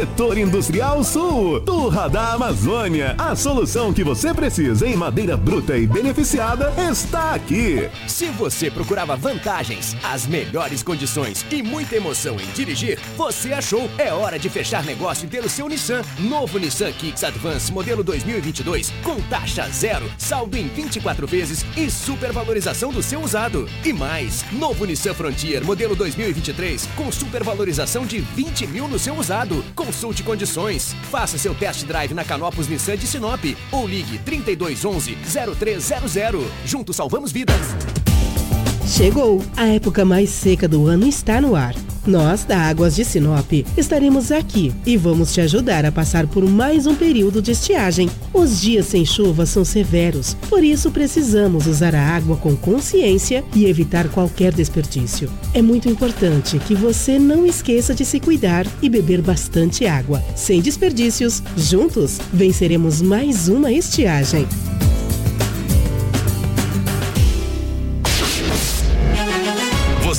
Setor Industrial Sul, Turra da Amazônia. A solução que você precisa em madeira bruta e beneficiada está aqui. Se você procurava vantagens, as melhores condições e muita emoção em dirigir, você achou. É hora de fechar negócio e ter o seu Nissan. Novo Nissan Kicks Advance modelo 2022 com taxa zero, saldo em 24 vezes e supervalorização do seu usado. E mais, novo Nissan Frontier modelo 2023 com supervalorização de 20 mil no seu usado. Com Consulte condições. Faça seu test drive na Canopus Nissan de Sinop ou ligue 3211 0300. Juntos salvamos vidas. Chegou! A época mais seca do ano está no ar. Nós, da Águas de Sinop, estaremos aqui e vamos te ajudar a passar por mais um período de estiagem. Os dias sem chuva são severos, por isso precisamos usar a água com consciência e evitar qualquer desperdício. É muito importante que você não esqueça de se cuidar e beber bastante água. Sem desperdícios, juntos venceremos mais uma estiagem.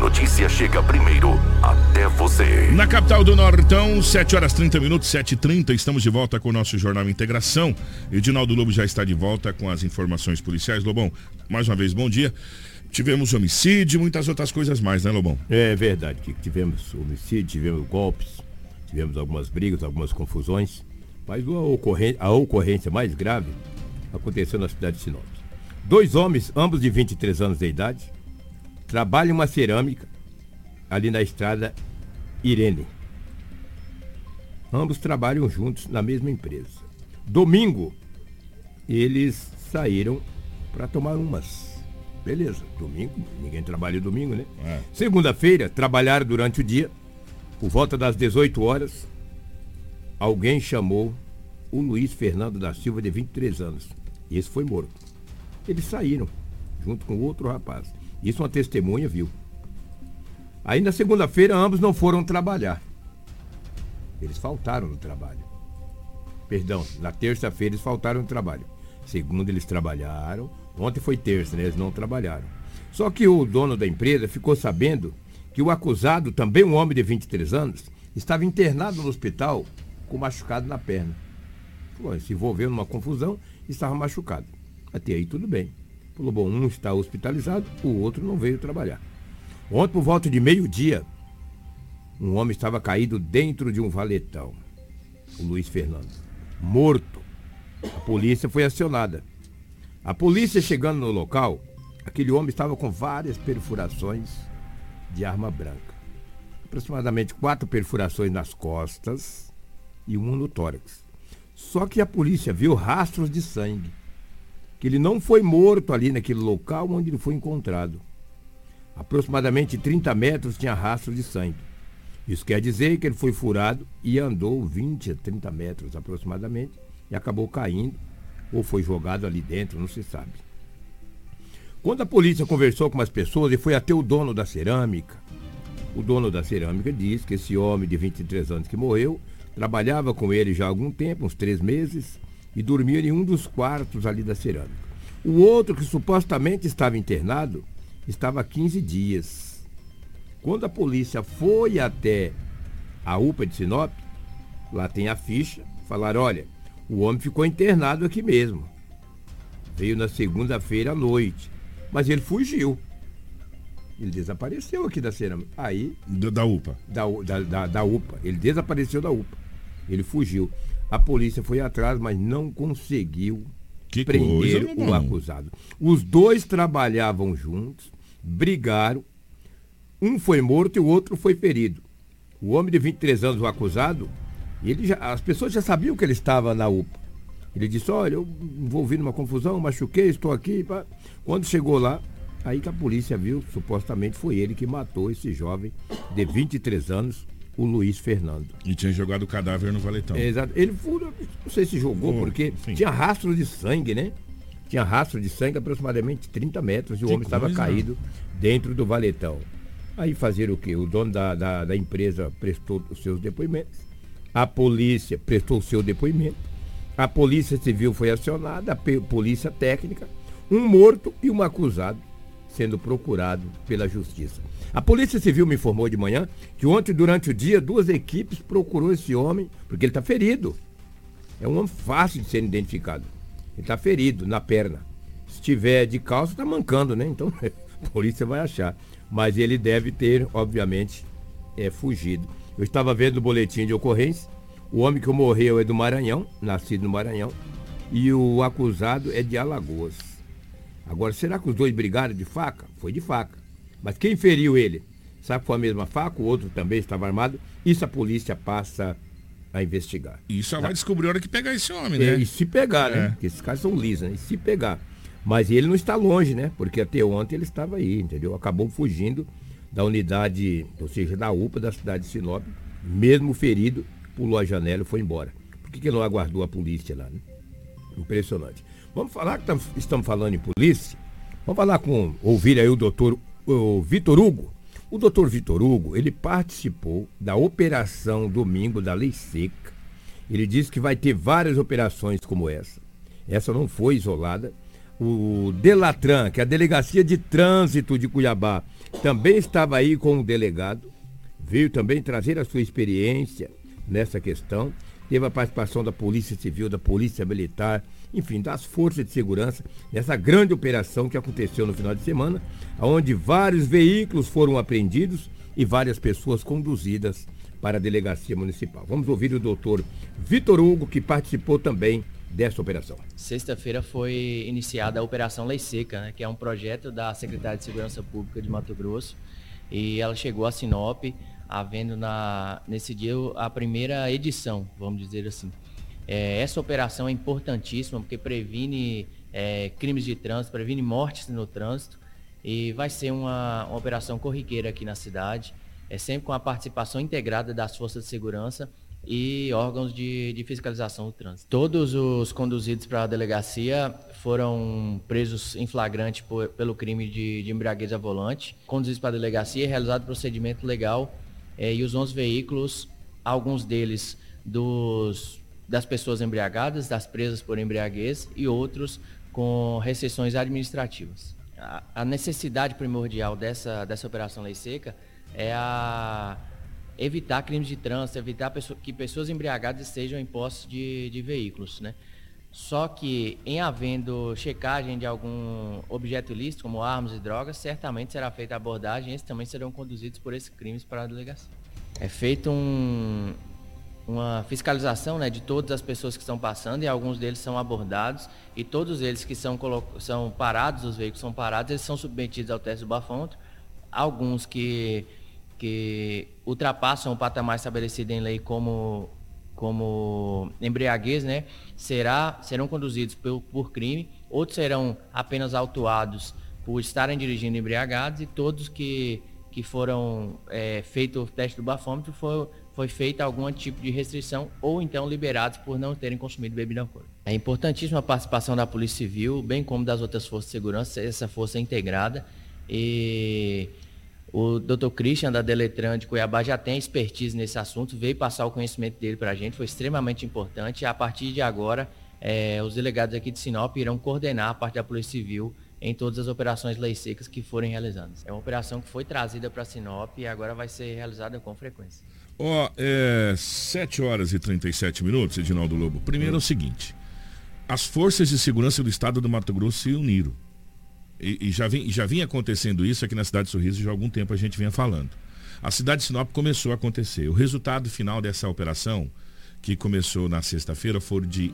Notícia chega primeiro até você. Na capital do Nortão, 7 horas 30 minutos, 7h30, estamos de volta com o nosso Jornal Integração. Edinaldo Lobo já está de volta com as informações policiais. Lobão, mais uma vez, bom dia. Tivemos homicídio e muitas outras coisas mais, né, Lobão? É verdade, que tivemos homicídio, tivemos golpes, tivemos algumas brigas, algumas confusões, mas a ocorrência, a ocorrência mais grave aconteceu na cidade de Sinop. Dois homens, ambos de 23 anos de idade, trabalham uma cerâmica ali na estrada Irene. Ambos trabalham juntos na mesma empresa. Domingo, eles saíram para tomar umas. Beleza, domingo, ninguém trabalha domingo, né? É. Segunda-feira, trabalharam durante o dia. Por volta das 18 horas, alguém chamou o Luiz Fernando da Silva, de 23 anos. E esse foi morto. Eles saíram, junto com outro rapaz. Isso uma testemunha viu. Aí na segunda-feira ambos não foram trabalhar. Eles faltaram no trabalho. Perdão, na terça-feira eles faltaram no trabalho. Segunda eles trabalharam. Ontem foi terça, né? Eles não trabalharam. Só que o dono da empresa ficou sabendo que o acusado, também um homem de 23 anos, estava internado no hospital com machucado na perna. Falou, se envolveu numa confusão e estava machucado. Até aí tudo bem. Falou, bom, um está hospitalizado, o outro não veio trabalhar. Ontem, por volta de meio-dia, um homem estava caído dentro de um valetão. O Luiz Fernando. Morto. A polícia foi acionada. A polícia chegando no local, aquele homem estava com várias perfurações de arma branca. Aproximadamente quatro perfurações nas costas e uma no tórax. Só que a polícia viu rastros de sangue. Que ele não foi morto ali naquele local onde ele foi encontrado. Aproximadamente 30 metros tinha rastro de sangue. Isso quer dizer que ele foi furado e andou 20 a 30 metros aproximadamente e acabou caindo ou foi jogado ali dentro, não se sabe. Quando a polícia conversou com as pessoas e foi até o dono da cerâmica, o dono da cerâmica disse que esse homem de 23 anos que morreu trabalhava com ele já há algum tempo, uns três meses, e dormia em um dos quartos ali da cerâmica. O outro, que supostamente estava internado, estava há 15 dias. Quando a polícia foi até a UPA de Sinop, lá tem a ficha, falaram, olha, o homem ficou internado aqui mesmo. Veio na segunda-feira à noite, mas ele fugiu. Ele desapareceu aqui da cerâmica. Aí. Da, da UPA. Da, da, da, da UPA. Ele desapareceu da UPA. Ele fugiu. A polícia foi atrás, mas não conseguiu Que prender coisa, o Lobão. acusado. Os dois trabalhavam juntos, brigaram. Um foi morto e o outro foi ferido. O homem de 23 anos, o acusado, ele já, as pessoas já sabiam que ele estava na UPA. Ele disse, olha, eu envolvi numa confusão, machuquei, estou aqui. pá. Quando chegou lá, aí que a polícia viu, supostamente foi ele que matou esse jovem de 23 anos, o Luiz Fernando. E tinha jogado o cadáver no valetão. Exato. Ele fura, não sei se jogou, Oh, porque sim. tinha rastro de sangue, né? Tinha rastro de sangue aproximadamente 30 metros e o Que homem estava coisa. caído dentro do valetão. Aí fazer o quê? O dono da, da, da empresa prestou os seus depoimentos, a polícia prestou o seu depoimento, a polícia civil foi acionada, a polícia técnica, um morto e um acusado sendo procurado pela justiça. A Polícia Civil me informou de manhã que ontem, durante o dia, duas equipes procurou esse homem, porque ele está ferido. É um homem fácil de ser identificado. Ele está ferido na perna. Se tiver de calça, está mancando, né? Então, a polícia vai achar. Mas ele deve ter, obviamente, é, fugido. Eu estava vendo o boletim de ocorrência. O homem que morreu é do Maranhão, nascido no Maranhão. E o acusado é de Alagoas. Agora, será que os dois brigaram de faca? Foi de faca. Mas quem feriu ele? Sabe que foi a mesma faca? O outro também estava armado. Isso a polícia passa a investigar. E só vai descobrir a hora que pegar esse homem, É, né? e se pegar, É. né? Porque esses caras são lisos, né? E se pegar. Mas ele não está longe, né? Porque até ontem ele estava aí, entendeu? Acabou fugindo da unidade, ou seja, da UPA da cidade de Sinop, mesmo ferido, pulou a janela e foi embora. Por que, que não aguardou a polícia lá, né? Impressionante. Vamos falar que tam- estamos falando em polícia. Vamos falar com, ouvir aí o doutor o Vitor Hugo. O doutor Vitor Hugo, ele participou da operação domingo da Lei Seca. Ele disse que vai ter várias operações como essa. Essa não foi isolada. O Delatran, que é a Delegacia de Trânsito de Cuiabá, também estava aí com o delegado. Veio também trazer a sua experiência nessa questão. Teve a participação da Polícia Civil, da Polícia Militar, enfim, das forças de segurança, nessa grande operação que aconteceu no final de semana, onde vários veículos foram apreendidos e várias pessoas conduzidas para a delegacia municipal. Vamos ouvir o doutor Vitor Hugo, que participou também dessa operação. Sexta-feira foi iniciada a Operação Lei Seca, né, que é um projeto da Secretaria de Segurança Pública de Mato Grosso. E ela chegou a Sinop, havendo na, nesse dia a primeira edição, vamos dizer assim. É, essa operação é importantíssima porque previne é, crimes de trânsito, previne mortes no trânsito e vai ser uma, uma operação corriqueira aqui na cidade, é sempre com a participação integrada das forças de segurança e órgãos de, de fiscalização do trânsito. Todos os conduzidos para a delegacia foram presos em flagrante por- pelo crime de, de embriaguez a volante, conduzidos para a delegacia, realizado procedimento legal eh, e os 11 veículos, alguns deles dos, das pessoas embriagadas, das presas por embriaguez e outros com restrições administrativas. A, a necessidade primordial dessa, dessa operação Lei Seca é a evitar crimes de trânsito, evitar que pessoas embriagadas estejam em posse de, de veículos, né? Só que em havendo checagem de algum objeto ilícito, como armas e drogas, certamente será feita abordagem e esses também serão conduzidos por esses crimes para a delegacia. É feito um, uma fiscalização né, de todas as pessoas que estão passando e alguns deles são abordados e todos eles que são, são parados, os veículos são parados, eles são submetidos ao teste do bafômetro. Alguns que, que ultrapassam o patamar estabelecido em lei como, como embriaguez, né, será, serão conduzidos por, por crime, outros serão apenas autuados por estarem dirigindo embriagados e todos que, que foram é, feito o teste do bafômetro foi, foi feita algum tipo de restrição ou então liberados por não terem consumido bebida alcoólica. É importantíssima a participação da Polícia Civil, bem como das outras forças de segurança, essa força integrada e o Dr. Christian da Deletran de Cuiabá já tem expertise nesse assunto, veio passar o conhecimento dele para a gente, foi extremamente importante. A partir de agora, eh, os delegados aqui de Sinop irão coordenar a parte da Polícia Civil em todas as operações leis secas que forem realizadas. É uma operação que foi trazida para Sinop e agora vai ser realizada com frequência. Ó, é 7 horas e 37 minutos, Edinaldo Lobo. Primeiro é o seguinte: as forças de segurança do estado do Mato Grosso se uniram. E, e já, vem, já vinha acontecendo isso aqui na cidade de Sorriso já há algum tempo a gente vinha falando. A cidade de Sinop começou a acontecer. O resultado final dessa operação, que começou na sexta-feira, foram de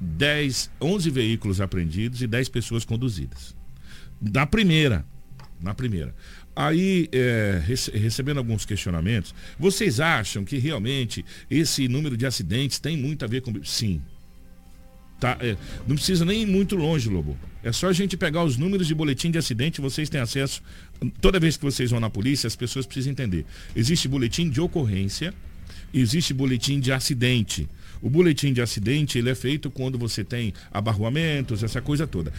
10, 11 veículos apreendidos e 10 pessoas conduzidas. Na primeira. Na primeira. Aí, é, rece- recebendo alguns questionamentos, vocês acham que realmente esse número de acidentes tem muito a ver com. Sim. Tá, é, não precisa nem ir muito longe, Lobo. É só a gente pegar os números de boletim de acidente, vocês têm acesso. Toda vez que vocês vão na polícia, as pessoas precisam entender. Existe boletim de ocorrência, existe boletim de acidente. O boletim de acidente, ele é feito quando você tem abarroamentos, essa coisa toda.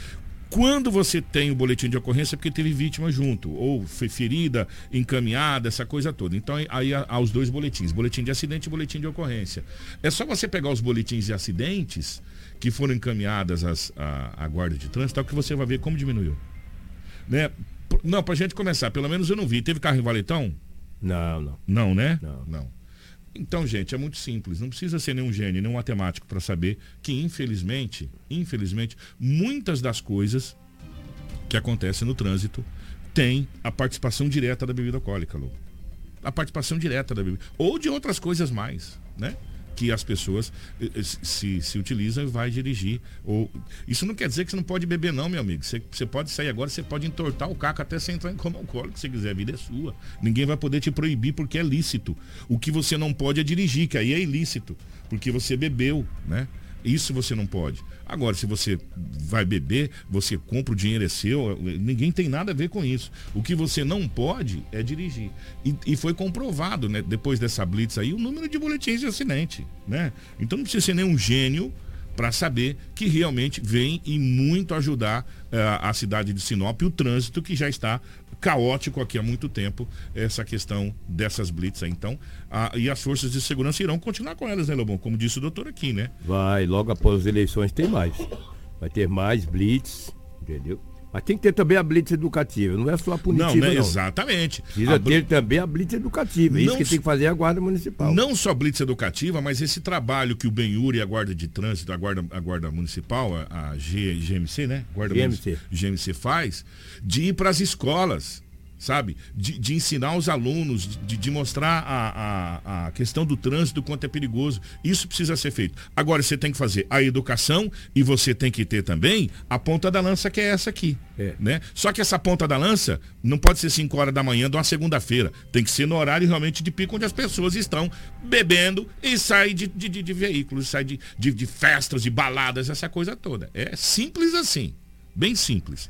Quando você tem o boletim de ocorrência, é porque teve vítima junto, ou foi ferida, encaminhada, essa coisa toda. Então aí há, há os dois boletins, boletim de acidente e boletim de ocorrência. É só você pegar os boletins de acidentes que foram encaminhadas às, à, à guarda de trânsito, tal que você vai ver como diminuiu. Né? Não, pra gente começar, pelo menos eu não vi. Teve carro em valetão? Não, não. Não, né? Não. Não. Então, gente, é muito simples. Não precisa ser nenhum gênio, nenhum matemático para saber que, infelizmente, infelizmente, muitas das coisas que acontecem no trânsito têm a participação direta da bebida alcoólica, Lu. A participação direta da bebida. Ou de outras coisas mais, né? Que as pessoas eh, eh, se, se utilizam e vai dirigir. Ou, isso não quer dizer que você não pode beber, não, meu amigo. Você, você pode sair agora, você pode entortar o caco até você entrar em coma alcoólico, se quiser, a vida é sua. Ninguém vai poder te proibir porque é lícito. O que você não pode é dirigir, que aí é ilícito, porque você bebeu, né? Isso você não pode. Agora, se você vai beber, você compra, o dinheiro é seu, ninguém tem nada a ver com isso. O que você não pode é dirigir. E, e foi comprovado, né, depois dessa blitz aí, o número de boletins de acidente, né? Então não precisa ser nenhum gênio para saber que realmente vem e muito ajudar uh, a cidade de Sinop e o trânsito que já está caótico aqui há muito tempo, essa questão dessas blitz aí. Então, a, e as forças de segurança irão continuar com elas, né, Lobão? Como disse o doutor aqui, né? Vai, logo após as eleições tem mais. Vai ter mais blitz, entendeu? Mas tem que ter também a blitz educativa, não é só a punitiva. Não, né? não. Exatamente. Precisa bl... ter também a blitz educativa. É isso que tem que fazer a Guarda Municipal. Não só blitz educativa, mas esse trabalho que o Benhur e a Guarda de Trânsito, a Guarda, a guarda Municipal, a, a G, GMC, né? Guarda GMC. GMC faz, de ir para as escolas sabe? De, de, ensinar os alunos, de, de mostrar a, a, a, questão do trânsito, quanto é perigoso. Isso precisa ser feito. Agora você tem que fazer a educação e você tem que ter também a ponta da lança, que é essa aqui. É. Né? Só que essa ponta da lança não pode ser 5 horas da manhã de uma segunda-feira. Tem que ser no horário realmente de pico, onde as pessoas estão bebendo e saem de, de, de, veículos, saem de, de, de festas, de baladas, essa coisa toda. É simples assim. Bem simples.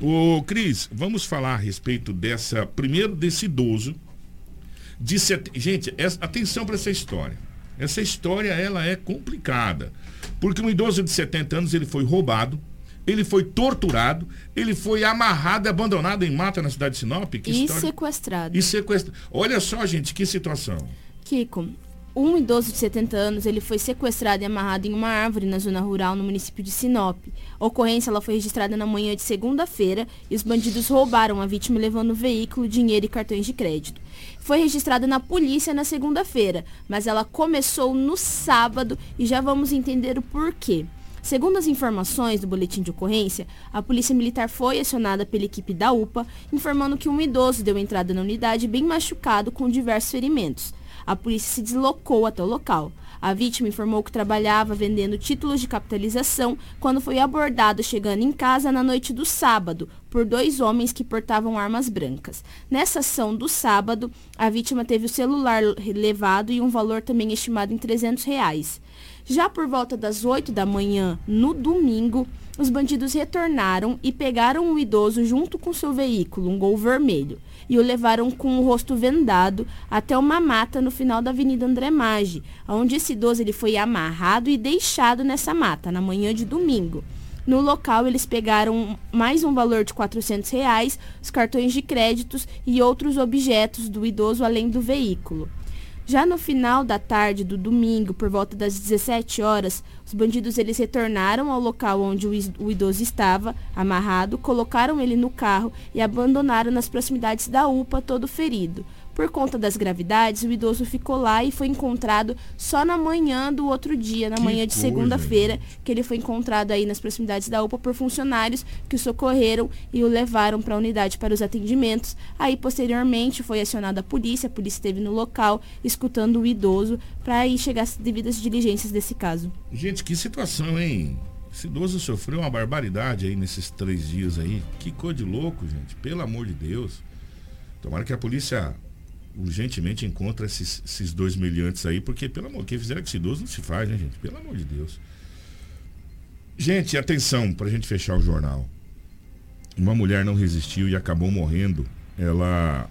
Ô, Cris, vamos falar a respeito dessa. Primeiro, desse idoso. De set... Gente, essa, atenção para essa história. Essa história ela é complicada. Porque um idoso de 70 anos ele foi roubado, ele foi torturado, ele foi amarrado e abandonado em mata na cidade de Sinop. Que e história... sequestrado. E sequestrado. Olha só, gente, que situação. Kiko, um idoso de 70 anos ele foi sequestrado e amarrado em uma árvore na zona rural no município de Sinop. A ocorrência ela foi registrada na manhã de segunda-feira e os bandidos roubaram a vítima levando o veículo, dinheiro e cartões de crédito. Foi registrada na polícia na segunda-feira, mas ela começou no sábado e já vamos entender o porquê. Segundo as informações do boletim de ocorrência, a polícia militar foi acionada pela equipe da UPA, informando que um idoso deu entrada na unidade bem machucado com diversos ferimentos. A polícia se deslocou até o local. A vítima informou que trabalhava vendendo títulos de capitalização quando foi abordado chegando em casa na noite do sábado por dois homens que portavam armas brancas. Nessa ação do sábado, a vítima teve o celular levado e um valor também estimado em 300 reais. Já por volta das 8 da manhã, no domingo, os bandidos retornaram e pegaram o idoso junto com seu veículo, um gol vermelho e o levaram com o rosto vendado até uma mata no final da Avenida André Maggi, onde esse idoso ele foi amarrado e deixado nessa mata na manhã de domingo. No local, eles pegaram mais um valor de 400 reais, os cartões de créditos e outros objetos do idoso além do veículo. Já no final da tarde do domingo, por volta das 17 horas, os bandidos eles retornaram ao local onde o idoso estava, amarrado, colocaram ele no carro e abandonaram nas proximidades da UPA todo ferido. Por conta das gravidades, o idoso ficou lá e foi encontrado só na manhã do outro dia, na que manhã de segunda-feira, que ele foi encontrado aí nas proximidades da UPA por funcionários que o socorreram e o levaram para a unidade para os atendimentos. Aí, posteriormente, foi acionada a polícia, a polícia esteve no local, escutando o idoso, para aí chegar as devidas diligências desse caso. Gente, que situação, hein? Esse idoso sofreu uma barbaridade aí nesses três dias aí. Que coisa de louco, gente. Pelo amor de Deus. Tomara que a polícia urgentemente encontra esses, esses dois miliantes aí, porque, pelo amor, quem fizeram com esse idoso não se faz, né, gente? Pelo amor de Deus. Gente, atenção, para a gente fechar o jornal. Uma mulher não resistiu e acabou morrendo. Ela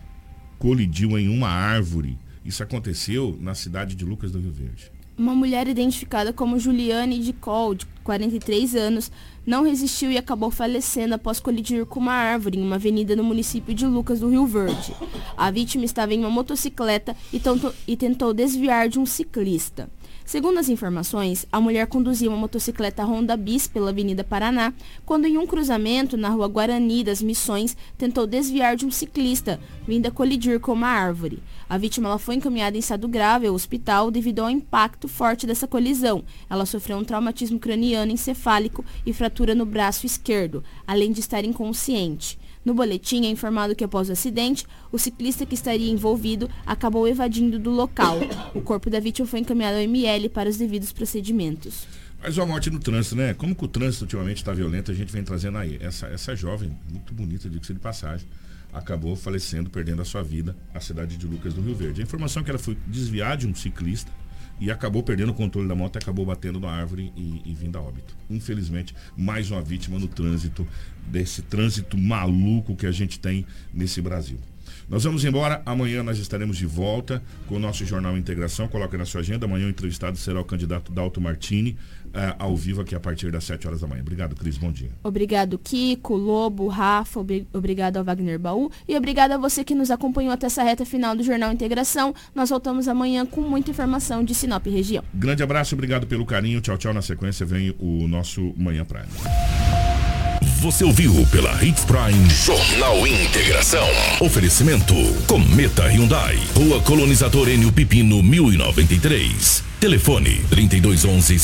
colidiu em uma árvore. Isso aconteceu na cidade de Lucas do Rio Verde. Uma mulher identificada como Juliane de Col, de 43 anos, não resistiu e acabou falecendo após colidir com uma árvore em uma avenida no município de Lucas do Rio Verde. A vítima estava em uma motocicleta e, e tentou desviar de um ciclista. Segundo as informações, a mulher conduzia uma motocicleta Honda Bis pela Avenida Paraná, quando em um cruzamento na rua Guarani das Missões tentou desviar de um ciclista, vindo a colidir com uma árvore. A vítima foi encaminhada em estado grave ao hospital devido ao impacto forte dessa colisão. Ela sofreu um traumatismo craniano encefálico e fratura no braço esquerdo, além de estar inconsciente. No boletim é informado que após o acidente, o ciclista que estaria envolvido acabou evadindo do local. O corpo da vítima foi encaminhado ao ML para os devidos procedimentos. Mais uma morte no trânsito, né? Como que o trânsito ultimamente está violento, a gente vem trazendo aí. Essa, essa jovem, muito bonita, diga-se de passagem, acabou falecendo, perdendo a sua vida, a cidade de Lucas do Rio Verde. A informação é que ela foi desviar de um ciclista e acabou perdendo o controle da moto e acabou batendo na árvore e, e vindo a óbito. Infelizmente, mais uma vítima no trânsito, desse trânsito maluco que a gente tem nesse Brasil. Nós vamos embora. Amanhã nós estaremos de volta com o nosso Jornal Integração. Coloque na sua agenda. Amanhã o entrevistado será o candidato Dalto Martini, uh, ao vivo aqui a partir das 7 horas da manhã. Obrigado, Cris. Bom dia. Obrigado, Kiko, Lobo, Rafa. Obrigado ao Wagner Baú. E obrigado a você que nos acompanhou até essa reta final do Jornal Integração. Nós voltamos amanhã com muita informação de Sinop região. Grande abraço, obrigado pelo carinho. Tchau, tchau. Na sequência vem o nosso Manhã Prime. Você ouviu pela Hits Prime Jornal Integração. Oferecimento Cometa Hyundai. Rua Colonizador Enio Pipino 1093. Telefone 3211